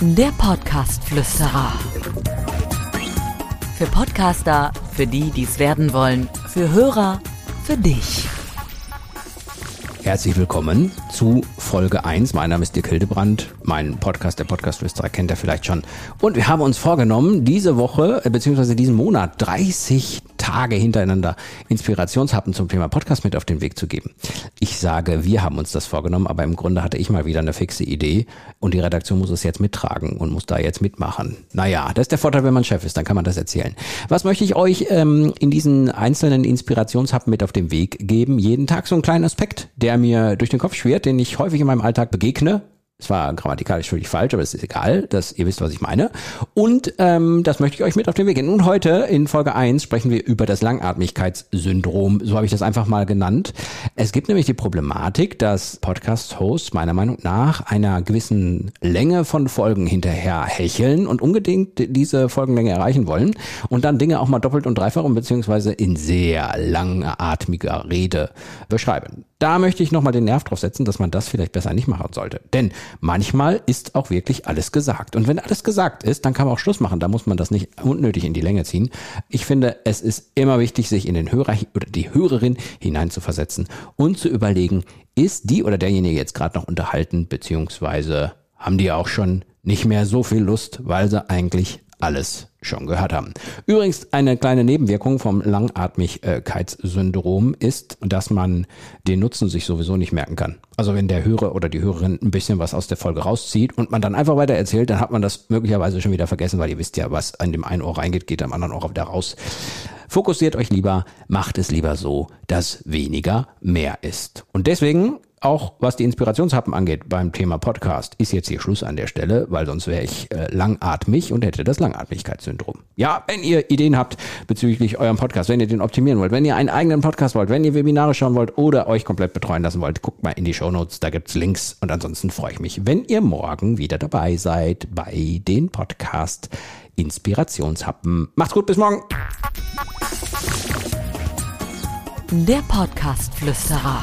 Der Podcast-Flüsterer. Für Podcaster, für die, die es werden wollen, für Hörer, für dich. Herzlich willkommen zu Folge 1. Mein Name ist Dirk Hildebrand. Mein Podcast, der Podcast-Flüsterer, kennt ihr vielleicht schon. Und wir haben uns vorgenommen, diese Woche, äh, beziehungsweise diesen Monat 30 Tage hintereinander Inspirationshappen zum Thema Podcast mit auf den Weg zu geben. Ich sage, wir haben uns das vorgenommen, aber im Grunde hatte ich mal wieder eine fixe Idee und die Redaktion muss es jetzt mittragen und muss da jetzt mitmachen. Naja, das ist der Vorteil, wenn man Chef ist, dann kann man das erzählen. Was möchte ich euch ähm, in diesen einzelnen Inspirationshappen mit auf den Weg geben? Jeden Tag so einen kleinen Aspekt, der mir durch den Kopf schwirrt, den ich häufig in meinem Alltag begegne es war grammatikalisch völlig falsch, aber es ist egal, dass ihr wisst, was ich meine. Und ähm, das möchte ich euch mit auf den Weg geben. Und heute in Folge 1 sprechen wir über das Langatmigkeitssyndrom. So habe ich das einfach mal genannt. Es gibt nämlich die Problematik, dass Podcast-Hosts meiner Meinung nach einer gewissen Länge von Folgen hinterher hecheln und unbedingt diese Folgenlänge erreichen wollen und dann Dinge auch mal doppelt und dreifach und beziehungsweise in sehr langatmiger Rede beschreiben. Da möchte ich nochmal den Nerv drauf setzen, dass man das vielleicht besser nicht machen sollte. Denn manchmal ist auch wirklich alles gesagt. Und wenn alles gesagt ist, dann kann man auch Schluss machen. Da muss man das nicht unnötig in die Länge ziehen. Ich finde, es ist immer wichtig, sich in den Hörer oder die Hörerin hineinzuversetzen und zu überlegen, ist die oder derjenige jetzt gerade noch unterhalten, beziehungsweise haben die auch schon nicht mehr so viel Lust, weil sie eigentlich alles schon gehört haben. Übrigens, eine kleine Nebenwirkung vom Langatmigkeitssyndrom ist, dass man den Nutzen sich sowieso nicht merken kann. Also wenn der Hörer oder die Hörerin ein bisschen was aus der Folge rauszieht und man dann einfach weiter erzählt, dann hat man das möglicherweise schon wieder vergessen, weil ihr wisst ja, was an dem einen Ohr reingeht, geht am anderen Ohr wieder raus. Fokussiert euch lieber, macht es lieber so, dass weniger mehr ist. Und deswegen auch was die Inspirationshappen angeht beim Thema Podcast, ist jetzt hier Schluss an der Stelle, weil sonst wäre ich äh, langatmig und hätte das Langatmigkeitssyndrom. Ja, wenn ihr Ideen habt bezüglich eurem Podcast, wenn ihr den optimieren wollt, wenn ihr einen eigenen Podcast wollt, wenn ihr Webinare schauen wollt oder euch komplett betreuen lassen wollt, guckt mal in die Show Notes, da gibt's Links und ansonsten freue ich mich, wenn ihr morgen wieder dabei seid bei den Podcast Inspirationshappen. Macht's gut, bis morgen. Der Podcast Flüsterer.